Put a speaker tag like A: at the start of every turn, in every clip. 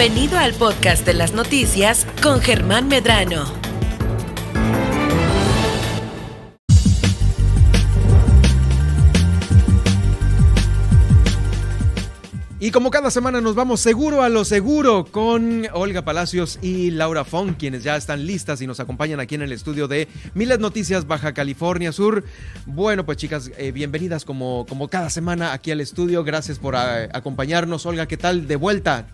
A: Bienvenido al podcast de las noticias con Germán Medrano.
B: Y como cada semana nos vamos seguro a lo seguro con Olga Palacios y Laura Fong, quienes ya están listas y nos acompañan aquí en el estudio de Miles Noticias Baja California Sur. Bueno, pues chicas, eh, bienvenidas como, como cada semana aquí al estudio. Gracias por eh, acompañarnos. Olga, ¿qué tal? De vuelta.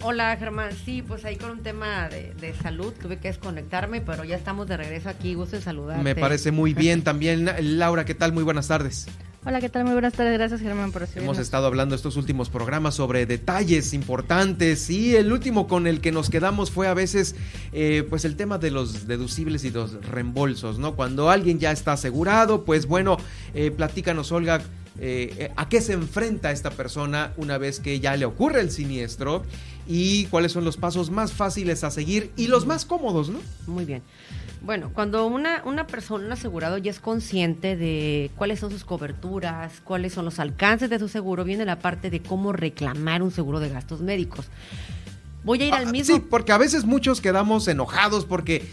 C: Hola Germán, sí, pues ahí con un tema de, salud tuve que desconectarme, pero ya estamos de regreso aquí, gusto en saludarte.
B: Me parece muy bien también. Laura, ¿qué tal? Muy buenas tardes.
D: Hola, ¿qué tal? Muy buenas tardes. Gracias, Germán, por recibirnos.
B: Hemos estado hablando estos últimos programas sobre detalles importantes y el último con el que nos quedamos fue a veces eh, pues el tema de los deducibles y los reembolsos, ¿no? Cuando alguien ya está asegurado, pues bueno, eh, platícanos, Olga, eh, a qué se enfrenta esta persona una vez que ya le ocurre el siniestro y cuáles son los pasos más fáciles a seguir y los más cómodos, ¿no?
C: Muy bien. Bueno, cuando una, una persona, un asegurado ya es consciente de cuáles son sus coberturas, cuáles son los alcances de su seguro, viene la parte de cómo reclamar un seguro de gastos médicos. Voy a ir al ah, mismo.
B: Sí, porque a veces muchos quedamos enojados porque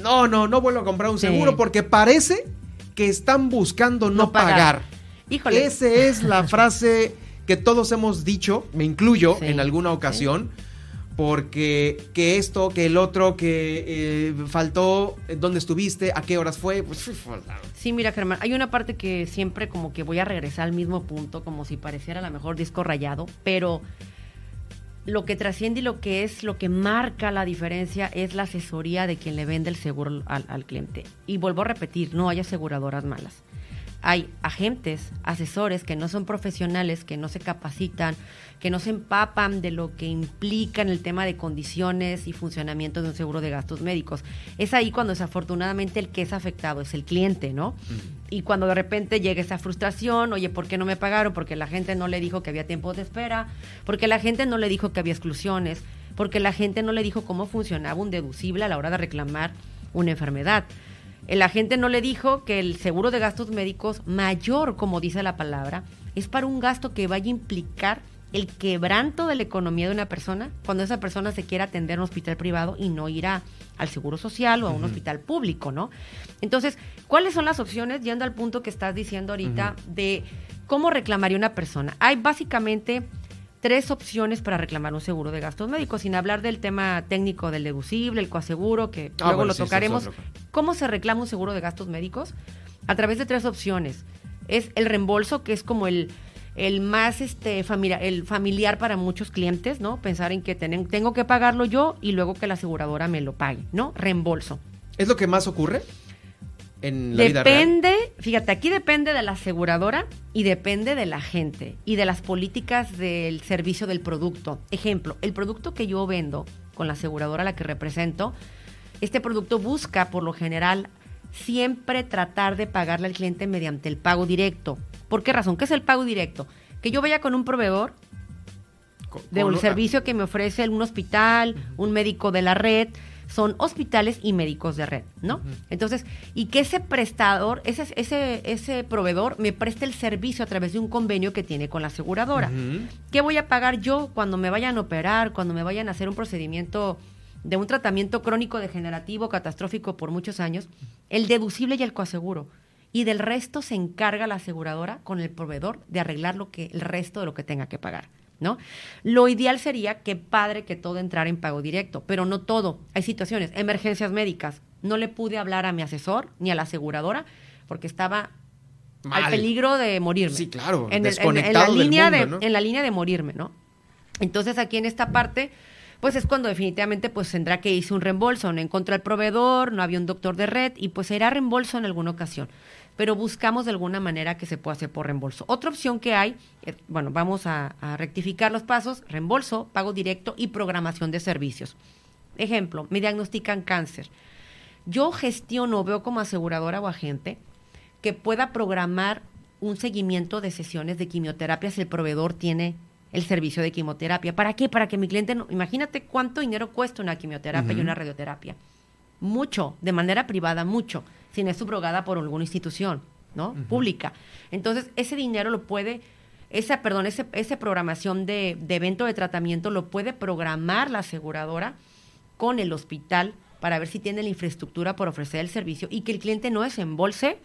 B: no, no, no vuelvo a comprar un seguro porque parece que están buscando no, pagar. Híjole. Esa es la frase que todos hemos dicho, me incluyo en alguna ocasión porque que esto, que el otro, que eh, faltó, dónde estuviste, a qué horas fue. Pues,
C: sí, mira, Germán, hay una parte que siempre como que voy a regresar al mismo punto, como si pareciera a lo mejor disco rayado, pero lo que trasciende y lo que es, lo que marca la diferencia es la asesoría de quien le vende el seguro al, al cliente. Y vuelvo a repetir, no hay aseguradoras malas hay agentes, asesores que no son profesionales, que no se capacitan, que no se empapan de lo que implica en el tema de condiciones y funcionamiento de un seguro de gastos médicos. Es ahí cuando desafortunadamente el que es afectado es el cliente, ¿no? Y cuando de repente llega esa frustración, oye, ¿por qué no me pagaron? Porque la gente no le dijo que había tiempo de espera, porque la gente no le dijo que había exclusiones, porque la gente no le dijo cómo funcionaba un deducible a la hora de reclamar una enfermedad. El agente no le dijo que el seguro de gastos médicos mayor, como dice la palabra, es para un gasto que vaya a implicar el quebranto de la economía de una persona cuando esa persona se quiera atender en un hospital privado y no irá al seguro social o a un hospital público, ¿no? Entonces, ¿cuáles son las opciones, yendo al punto que estás diciendo ahorita, de cómo reclamaría una persona? Hay básicamente tres opciones para reclamar un seguro de gastos médicos, sin hablar del tema técnico del deducible, el coaseguro, que ah, luego lo tocaremos. ¿Cómo se reclama un seguro de gastos médicos? A través de tres opciones. Es el reembolso, que es como el, el más este familiar, el familiar para muchos clientes, ¿no? Pensar en que tengo que pagarlo yo y luego que la aseguradora me lo pague, ¿no? Reembolso.
B: ¿Es lo que más ocurre?
C: En la depende, fíjate, aquí depende de la aseguradora y depende de la gente y de las políticas del servicio del producto. Ejemplo, el producto que yo vendo con la aseguradora a la que represento, este producto busca por lo general siempre tratar de pagarle al cliente mediante el pago directo. ¿Por qué razón? ¿Qué es el pago directo? Que yo vaya con un proveedor de un servicio que me ofrece un hospital, un médico de la red, son hospitales y médicos de red, ¿no? Entonces, y que ese prestador, ese, ese, ese proveedor me preste el servicio a través de un convenio que tiene con la aseguradora. ¿Qué voy a pagar yo cuando me vayan a operar, cuando me vayan a hacer un procedimiento de un tratamiento crónico degenerativo catastrófico por muchos años? El deducible y el coaseguro. Y del resto se encarga la aseguradora con el proveedor de arreglar lo que, el resto de lo que tenga que pagar. ¿No? Lo ideal sería que padre que todo entrara en pago directo, pero no todo. Hay situaciones, emergencias médicas. No le pude hablar a mi asesor ni a la aseguradora porque estaba al peligro de morirme.
B: Sí, claro.
C: En, la línea de, en la línea de morirme, ¿no? Entonces aquí en esta parte pues es cuando definitivamente pues tendrá que irse un reembolso, no encontró el proveedor, no había un doctor de red y pues será reembolso en alguna ocasión pero buscamos de alguna manera que se pueda hacer por reembolso. Otra opción que hay, eh, bueno, vamos a, rectificar los pasos, reembolso, pago directo y programación de servicios. Ejemplo, me diagnostican cáncer. Yo gestiono, veo como aseguradora o agente que pueda programar un seguimiento de sesiones de quimioterapia si el proveedor tiene el servicio de quimioterapia. ¿Para qué? Para que mi cliente no... Imagínate cuánto dinero cuesta una quimioterapia y una radioterapia. Mucho, de manera privada, mucho si es subrogada por alguna institución, ¿no? Pública. Entonces, ese dinero lo puede esa, perdón, ese, esa programación de, de evento de tratamiento lo puede programar la aseguradora con el hospital para ver si tiene la infraestructura por ofrecer el servicio y que el cliente no desembolse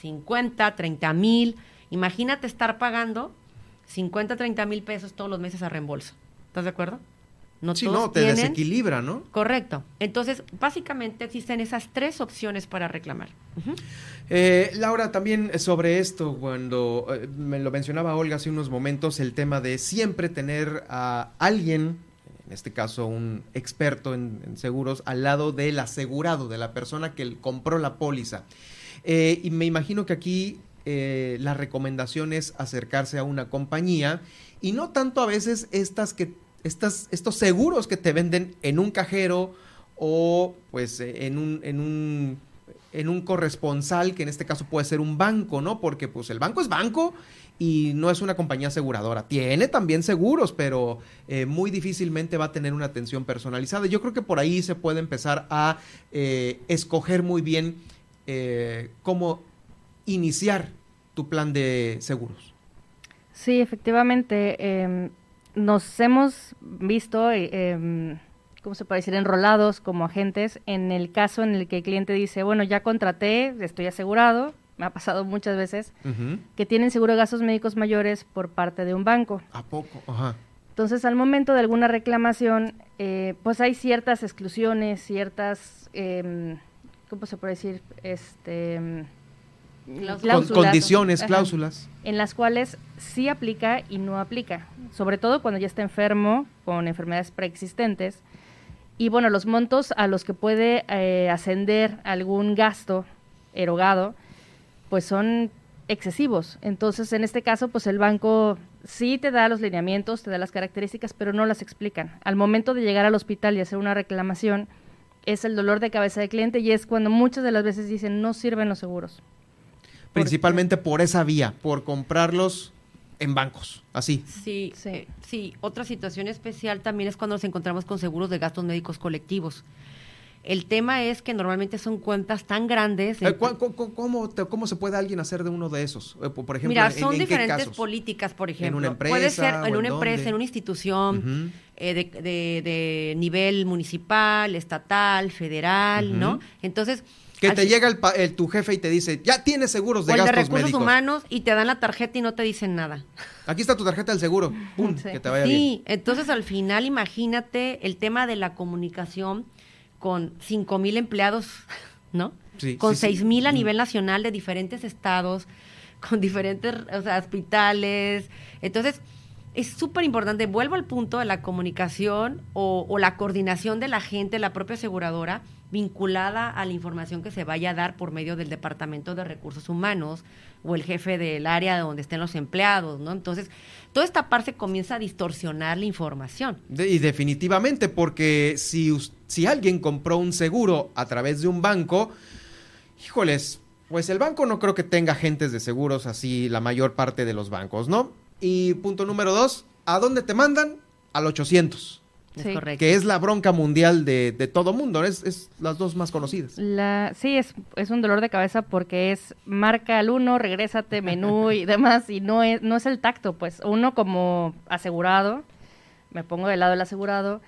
C: 50, 30 mil. Imagínate estar pagando 50, 30 mil pesos todos los meses a reembolso. ¿Estás de acuerdo?
B: No sí, no, te desequilibra, ¿no?
C: Correcto. Entonces, básicamente existen esas tres opciones para reclamar.
B: Eh, Laura, también sobre esto, cuando eh, me lo mencionaba Olga hace unos momentos, el tema de siempre tener a alguien, en este caso un experto en, seguros, al lado del asegurado, de la persona que compró la póliza. Eh, y me imagino que aquí la recomendación es acercarse a una compañía y no tanto a veces estas que estos seguros que te venden en un cajero o pues eh, en un, en un en un corresponsal, que en este caso puede ser un banco, ¿no? Porque pues el banco es banco y no es una compañía aseguradora. Tiene también seguros, pero eh, muy difícilmente va a tener una atención personalizada. Yo creo que por ahí se puede empezar a eh, escoger muy bien cómo iniciar tu plan de seguros.
D: Sí, efectivamente. Nos hemos visto, eh, em, ¿cómo se puede decir?, enrolados como agentes en el caso en el que el cliente dice, bueno, ya contraté, estoy asegurado, me ha pasado muchas veces, que tienen seguro de gastos médicos mayores por parte de un banco.
B: ¿A poco? Ajá.
D: Entonces, al momento de alguna reclamación, eh, pues hay ciertas exclusiones, ciertas, eh, ¿cómo se puede decir?, este em,
B: con condiciones, cláusulas.
D: En las cuales sí aplica y no aplica, sobre todo cuando ya está enfermo con enfermedades preexistentes. Y bueno, los montos a los que puede eh, ascender algún gasto erogado, pues son excesivos. Entonces, en este caso, pues el banco sí te da los lineamientos, te da las características, pero no las explican. Al momento de llegar al hospital y hacer una reclamación, es el dolor de cabeza del cliente y es cuando muchas de las veces dicen no sirven los seguros
B: principalmente por esa vía, por comprarlos en bancos, así.
C: Sí, sí, Otra situación especial también es cuando nos encontramos con seguros de gastos médicos colectivos. El tema es que normalmente son cuentas tan grandes.
B: Eh, ¿Cómo, se puede alguien hacer de uno de esos? Eh, por ejemplo,
C: Mira, son diferentes políticas, por ejemplo.
B: ¿En una empresa?
C: Puede ser en, una empresa, en una institución eh, de, nivel municipal, estatal, federal, ¿no? Entonces,
B: que te llega el, tu jefe y te dice, ya tienes seguros de o gastos de recursos
C: humanos y te dan la tarjeta y no te dicen nada.
B: Aquí está tu tarjeta del seguro. Pum, Que te vaya
C: sí, entonces al final imagínate el tema de la comunicación con cinco mil empleados, ¿no? Sí, con seis mil a nivel nacional de diferentes estados, con diferentes hospitales. Entonces, es súper importante, vuelvo al punto de la comunicación o, o, la coordinación de la gente, la propia aseguradora, vinculada a la información que se vaya a dar por medio del Departamento de Recursos Humanos o el jefe del área donde estén los empleados, ¿no? Entonces, toda esta parte comienza a distorsionar la información.
B: y definitivamente, porque si, si alguien compró un seguro a través de un banco, híjoles, pues el banco no creo que tenga agentes de seguros así la mayor parte de los bancos, ¿no? Y punto número dos, ¿a dónde te mandan? Al 800 que es la bronca mundial de, de todo mundo, es, es, las dos más conocidas.
D: La, sí, es, es un dolor de cabeza porque es marca al uno, regrésate, menú y demás, y no es, no es el tacto, pues uno como asegurado, me pongo del lado del asegurado,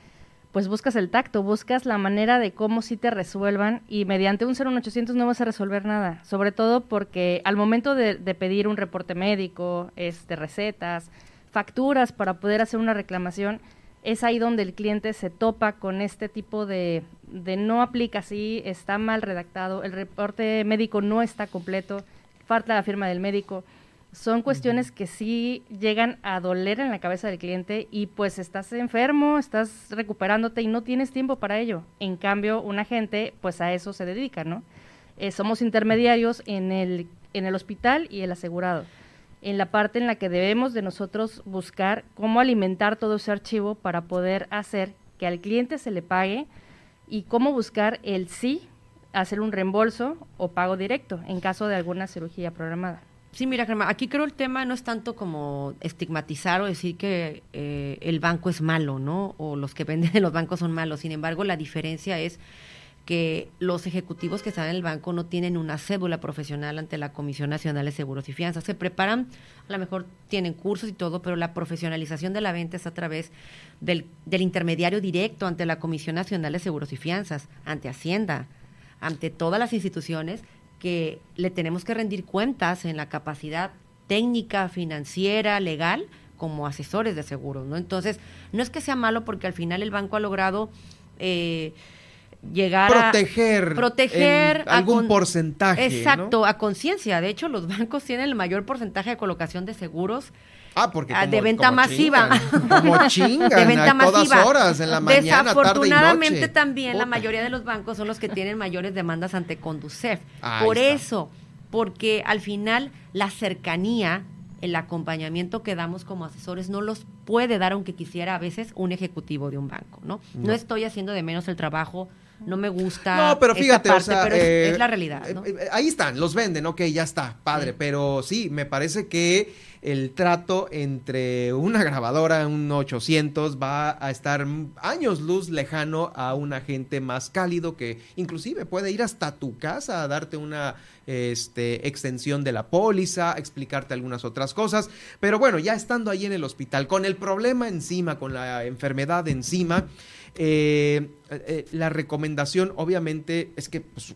D: pues buscas el tacto, buscas la manera de cómo sí te resuelvan y mediante un 01800 no vas a resolver nada, sobre todo porque al momento de, de pedir un reporte médico, este, recetas, facturas para poder hacer una reclamación, es ahí donde el cliente se topa con este tipo de, de no aplica así, está mal redactado, el reporte médico no está completo, falta la firma del médico. Son cuestiones que sí llegan a doler en la cabeza del cliente y pues estás enfermo, estás recuperándote y no tienes tiempo para ello. En cambio, un agente pues a eso se dedica, ¿no? Eh, somos intermediarios en el, en el hospital y el asegurado en la parte en la que debemos de nosotros buscar cómo alimentar todo ese archivo para poder hacer que al cliente se le pague y cómo buscar el sí, hacer un reembolso o pago directo en caso de alguna cirugía programada.
C: Sí, mira, Germán, aquí creo el tema no es tanto como estigmatizar o decir que eh, el banco es malo, ¿no? O los que venden en los bancos son malos. Sin embargo, la diferencia es que los ejecutivos que están en el banco no tienen una cédula profesional ante la Comisión Nacional de Seguros y Fianzas. Se preparan, a lo mejor tienen cursos y todo, pero la profesionalización de la venta es a través del, del intermediario directo ante la Comisión Nacional de Seguros y Fianzas, ante Hacienda, ante todas las instituciones que le tenemos que rendir cuentas en la capacidad técnica, financiera, legal, como asesores de seguros, ¿no? Entonces, no es que sea malo porque al final el banco ha logrado eh, llegar
B: proteger
C: a proteger
B: algún porcentaje.
C: Exacto, a conciencia. De hecho, los bancos tienen el mayor porcentaje de colocación de seguros.
B: Ah, porque
C: ah, de venta masiva.
B: como chingan de venta a todas horas, en la mañana,
C: Desafortunadamente
B: tarde y noche.
C: también la mayoría de los bancos son los que tienen mayores demandas ante Conducef. Por eso, porque al final la cercanía el acompañamiento que damos como asesores no los puede dar aunque quisiera a veces un ejecutivo de un banco, ¿no? No, estoy haciendo de menos el trabajo, no me gusta.
B: No, pero fíjate,
C: parte,
B: o sea,
C: pero
B: eh,
C: es, la realidad. ¿no?
B: Eh, eh, ahí están, los venden, ok, ya está, padre, sí. pero sí, me parece que el trato entre una grabadora, un 800, va a estar años luz lejano a un agente más cálido que inclusive puede ir hasta tu casa a darte una este, extensión de la póliza, explicarte algunas otras cosas. Pero bueno, ya estando ahí en el hospital, con el problema encima, con la enfermedad encima, eh, eh, la recomendación obviamente es que pues,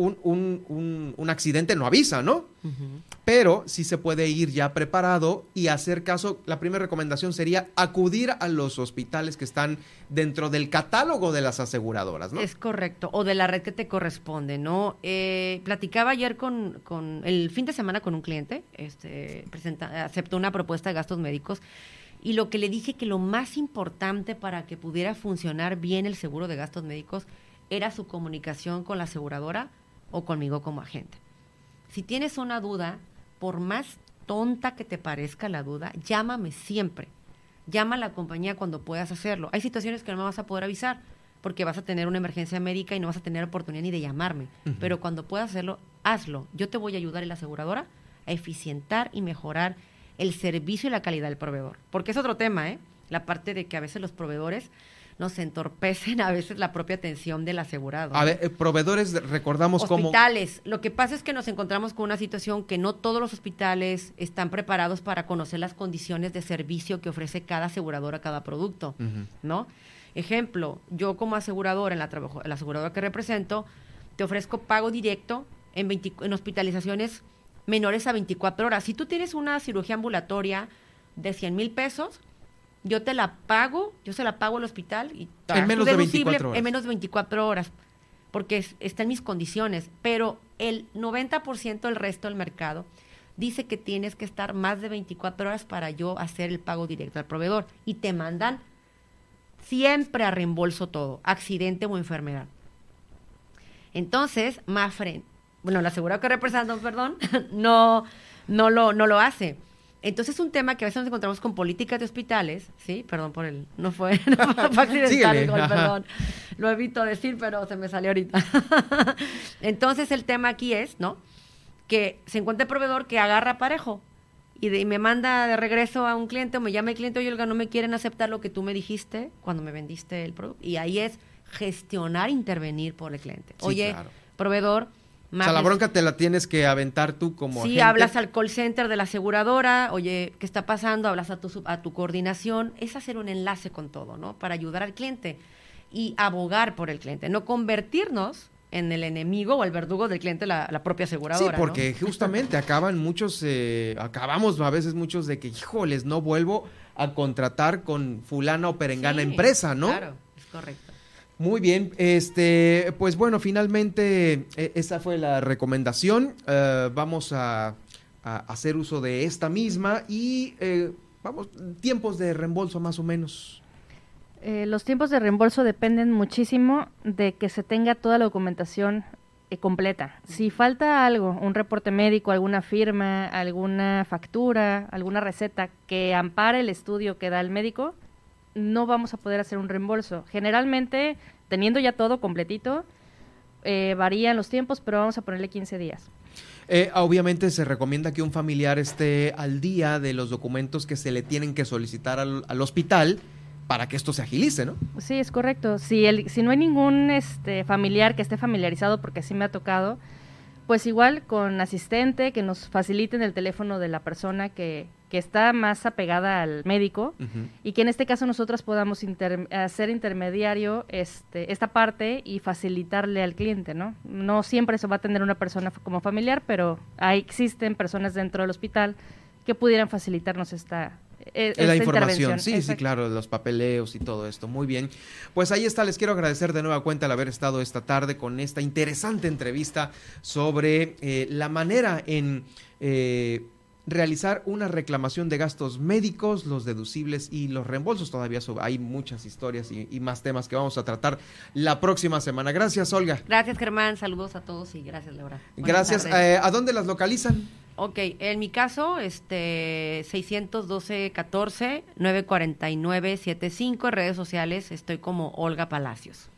B: un, un, un, un, accidente no avisa, ¿no? Uh -huh. Pero sí se puede ir ya preparado y hacer caso. La primera recomendación sería acudir a los hospitales que están dentro del catálogo de las aseguradoras, ¿no?
C: Es correcto, o de la red que te corresponde, ¿no? Eh, platicaba ayer con, con, el fin de semana con un cliente, este, presenta, aceptó una propuesta de gastos médicos y lo que le dije que lo más importante para que pudiera funcionar bien el seguro de gastos médicos era su comunicación con la aseguradora o conmigo como agente. Si tienes una duda, por más tonta que te parezca la duda, llámame siempre. Llama a la compañía cuando puedas hacerlo. Hay situaciones que no me vas a poder avisar porque vas a tener una emergencia médica y no vas a tener oportunidad ni de llamarme. Uh -huh. Pero cuando puedas hacerlo, hazlo. Yo te voy a ayudar en la aseguradora a eficientar y mejorar el servicio y la calidad del proveedor. Porque es otro tema, ¿eh? La parte de que a veces los proveedores nos entorpecen a veces la propia atención del asegurado.
B: A ver, eh, proveedores, recordamos
C: hospitales.
B: cómo...
C: Hospitales. Lo que pasa es que nos encontramos con una situación que no todos los hospitales están preparados para conocer las condiciones de servicio que ofrece cada aseguradora, cada producto, uh -huh. ¿no? Ejemplo, yo como aseguradora, en la, en la aseguradora que represento, te ofrezco pago directo en, 20, en hospitalizaciones menores a 24 horas. Si tú tienes una cirugía ambulatoria de 100 mil pesos, yo te la pago, yo se la pago al hospital y
B: en menos de 24 horas.
C: En menos de 24 horas, porque es, está en mis condiciones, pero el 90% del resto del mercado dice que tienes que estar más de 24 horas para yo hacer el pago directo al proveedor y te mandan siempre a reembolso todo, accidente o enfermedad. Entonces, Mafre, bueno, la aseguradora que represento, perdón, no, no, lo, no lo hace. Entonces es un tema que a veces nos encontramos con políticas de hospitales, sí, perdón por el, no fue, no fue accidental, el gol, perdón, lo evito decir, pero se me salió ahorita. Entonces el tema aquí es, ¿no? Que se encuentra el proveedor que agarra parejo y, de, y, me manda de regreso a un cliente o me llama el cliente, oye, Olga, no me quieren aceptar lo que tú me dijiste cuando me vendiste el producto. Y ahí es gestionar, intervenir por el cliente.
B: Sí,
C: oye,
B: claro.
C: proveedor,
B: o sea, la bronca te la tienes que aventar tú como
C: Sí,
B: agente.
C: hablas al call center de la aseguradora, oye, ¿qué está pasando? Hablas a tu, a tu coordinación. Es hacer un enlace con todo, ¿no? Para ayudar al cliente y abogar por el cliente, no convertirnos en el enemigo o el verdugo del cliente, la, la propia aseguradora.
B: Sí, porque
C: ¿no?
B: justamente acaban muchos, eh, acabamos a veces muchos de que, híjoles, no vuelvo a contratar con fulana o perengana
C: sí,
B: empresa, ¿no?
C: Claro, es correcto.
B: Muy bien, este, pues bueno, finalmente eh, esa fue la recomendación. Uh, vamos a, a, hacer uso de esta misma y eh, vamos, tiempos de reembolso más o menos.
D: Eh, los tiempos de reembolso dependen muchísimo de que se tenga toda la documentación eh, completa. Si falta algo, un reporte médico, alguna firma, alguna factura, alguna receta que ampare el estudio que da el médico, no vamos a poder hacer un reembolso. Generalmente, teniendo ya todo completito, eh, varían los tiempos, pero vamos a ponerle 15 días.
B: Eh, obviamente se recomienda que un familiar esté al día de los documentos que se le tienen que solicitar al, al hospital para que esto se agilice, ¿no?
D: Sí, es correcto. Si, el, si no hay ningún este, familiar que esté familiarizado, porque así me ha tocado, pues igual con asistente que nos faciliten el teléfono de la persona que, que está más apegada al médico y que en este caso nosotros podamos hacer intermediario este, esta parte y facilitarle al cliente, ¿no? No siempre eso va a tener una persona como familiar, pero ahí existen personas dentro del hospital que pudieran facilitarnos esta,
B: e, la información. Sí, sí, claro, los papeleos y todo esto. Muy bien. Pues ahí está, les quiero agradecer de nueva cuenta el haber estado esta tarde con esta interesante entrevista sobre eh, la manera en... Eh, realizar una reclamación de gastos médicos, los deducibles y los reembolsos. Todavía hay muchas historias y, más temas que vamos a tratar la próxima semana. Gracias, Olga.
C: Gracias, Germán. Saludos a todos y gracias, Laura.
B: gracias. Eh, ¿A dónde las localizan?
C: Ok, en mi caso, este 612 14 949 75 en redes sociales estoy como Olga Palacios.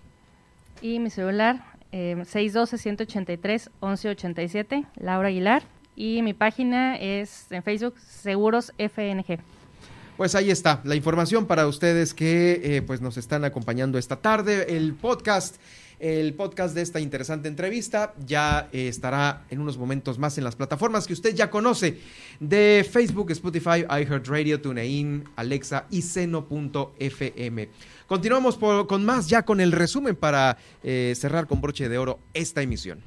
D: Y mi celular eh, 612 183 1187 Laura Aguilar y mi página es en Facebook Seguros FNG.
B: Pues ahí está la información para ustedes que eh, pues nos están acompañando esta tarde. El podcast el podcast de esta interesante entrevista ya eh, estará en unos momentos más en las plataformas que usted ya conoce de Facebook, Spotify, iHeartRadio, TuneIn, Alexa y Seno.fm. Continuamos con más ya con el resumen para eh, cerrar con broche de oro esta emisión.